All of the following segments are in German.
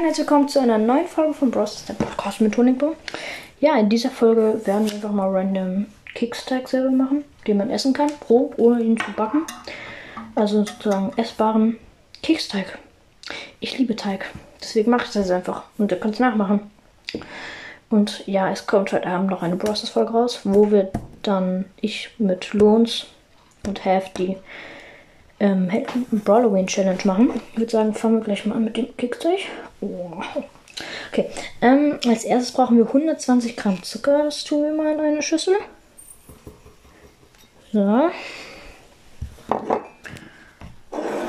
Herzlich willkommen zu einer neuen Folge von Bros. der Podcast mit Honigbo. Ja, in dieser Folge werden wir einfach mal random Kickstag selber machen, den man essen kann, roh, ohne ihn zu backen. Also sozusagen essbaren Keksteig. Ich liebe Teig, deswegen mache ich das einfach und ihr könnt es nachmachen. Und ja, es kommt heute Abend noch eine Bros. Folge raus, wo wir dann ich mit Lohns und Have die ähm, Brawloween Challenge machen. Ich würde sagen, fangen wir gleich mal an mit dem Kicksteig. Okay, ähm, als erstes brauchen wir 120 Gramm Zucker. Das tun wir mal in eine Schüssel. So.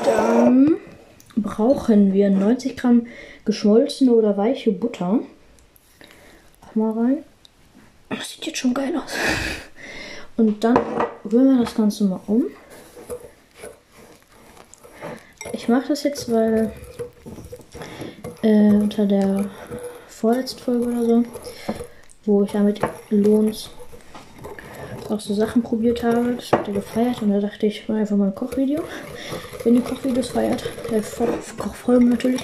Dann brauchen wir 90 Gramm geschmolzene oder weiche Butter. Auch mal rein. Das sieht jetzt schon geil aus. Und dann rühren wir das Ganze mal um. Ich mache das jetzt, weil äh, unter der vorletzten Folge oder so, wo ich damit Lohns auch so Sachen probiert habe, das hat er gefeiert und da dachte ich, ich mache einfach mal ein Kochvideo. Wenn ihr Kochvideos feiert, äh, Kochfolgen natürlich,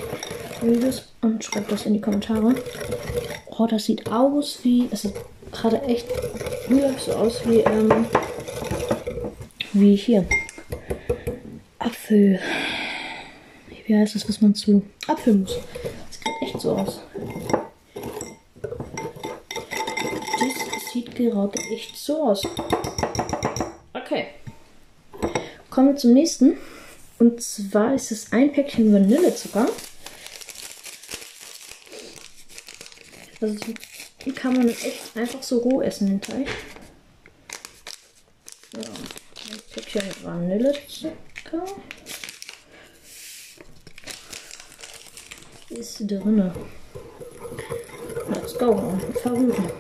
Videos und schreibt das in die Kommentare. Oh, das sieht aus wie, es sieht gerade echt so aus wie, ähm, wie hier. Apfel wie heißt das, was man zu Apfelmus. So aus. Das sieht gerade echt so aus. Okay. Kommen wir zum nächsten. Und zwar ist es ein Päckchen Vanillezucker. Also die kann man echt einfach so roh essen, den Teig. Ja, ein Päckchen Vanillezucker. Ist drinne. Let's go. Verrühren.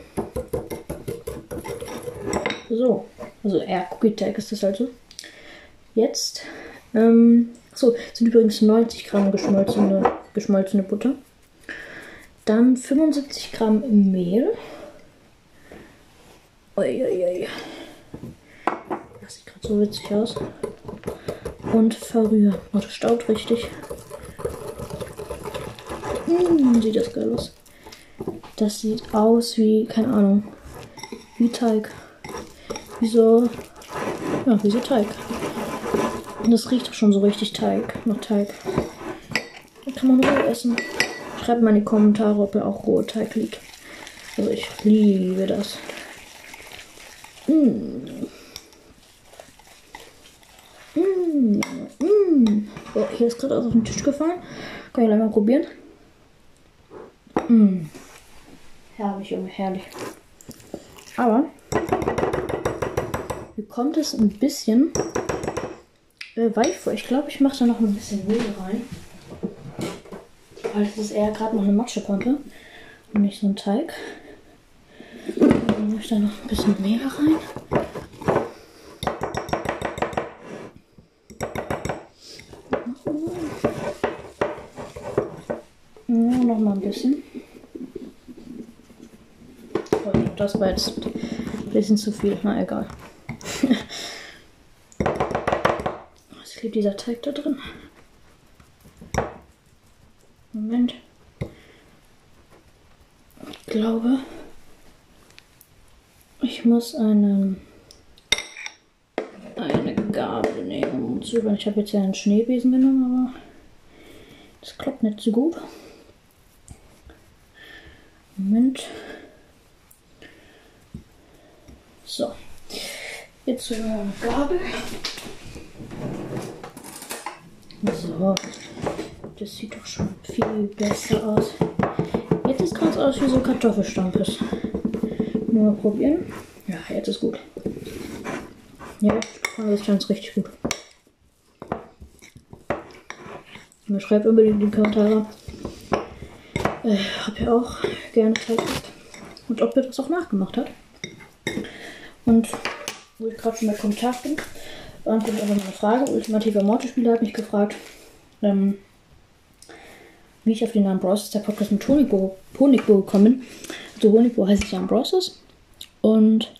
So. Also eher Cookie-Tag ist das halt so. Jetzt. Ähm, so, sind übrigens 90 Gramm geschmolzene, geschmolzene Butter. Dann 75 Gramm Mehl. Uiuiui. Das sieht gerade so witzig aus. Und verrühren. Oh, das staut richtig. Mmh, sieht das geil aus. Das sieht aus wie, keine Ahnung, wie Teig. Wie so, ja, wie so Teig. Und das riecht auch schon so richtig Teig, nach Teig. Kann man roh essen. Schreibt mal in die Kommentare, ob ihr auch roher Teig liebt. Also ich liebe das. Mmh. Mmh. Mmh. Oh, hier ist gerade was auf den Tisch gefallen. Kann ich gleich mal probieren. Mmh. Herrlich, Junge, herrlich. Aber mir kommt es ein bisschen äh, weich vor. Ich glaube, ich mache da noch ein bisschen Mehl rein. Weil es ist eher gerade noch eine Matschepampe und nicht so ein Teig. Dann mache ich da noch ein bisschen Mehl rein. Ja, noch mal ein bisschen. Das war jetzt ein bisschen zu viel. Na egal. Was klebt dieser Teig da drin? Moment. Ich glaube, ich muss eine, eine Gabel nehmen. Ich habe jetzt ja einen Schneebesen genommen, aber das klappt nicht so gut. Moment. So. Jetzt so eine Gabel. So. Das sieht doch schon viel besser aus. Jetzt ist ganz aus wie so Kartoffelstampes. Nur mal probieren. Ja, jetzt ist gut. Ja, das ist ganz richtig gut. Und schreibt unbedingt in die Kommentare, äh, ob ihr auch gerne Teig habt und ob ihr das auch nachgemacht habt. Und wo ich gerade schon bei Kommentar bin, beantwortet einfach meine Frage. Ultimativer Mortis-Spieler hat mich gefragt, ähm, wie ich auf den Namen Bros. der Podcast mit Honigbo, Honigbo gekommen bin. Also Honigbo heißt ich ja Bros. Und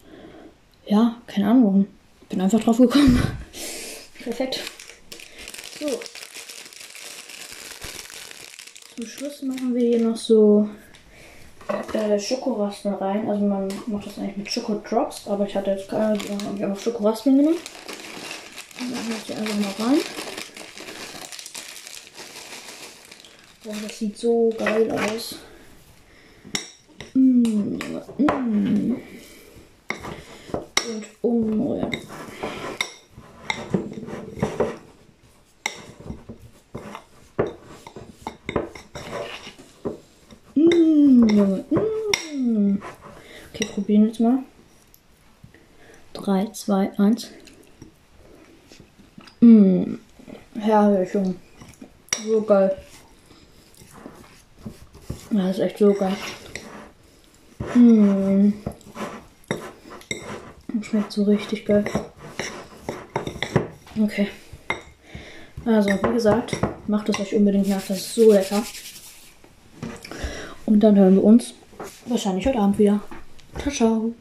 ja, keine Ahnung warum. Bin einfach drauf gekommen. Perfekt. So. Zum Schluss machen wir hier noch so äh, Schokoraspeln rein. Also man macht das eigentlich mit Schokodrops, aber ich hatte jetzt keine, dann habe ich einfach Schokoraspeln genommen. Und dann mache ich die einfach mal rein. Boah, das sieht so geil aus. Mm, mm. Und umrühren. Mm, Junge. Okay, probieren jetzt mal. 3, 2, 1. Mm. Herrlich. So geil. Ja, das ist echt so geil. Mm. Schmeckt so richtig geil. Okay. Also, wie gesagt, macht es euch unbedingt nach. Das ist so lecker. Und dann hören wir uns wahrscheinlich heute Abend wieder. Рожал.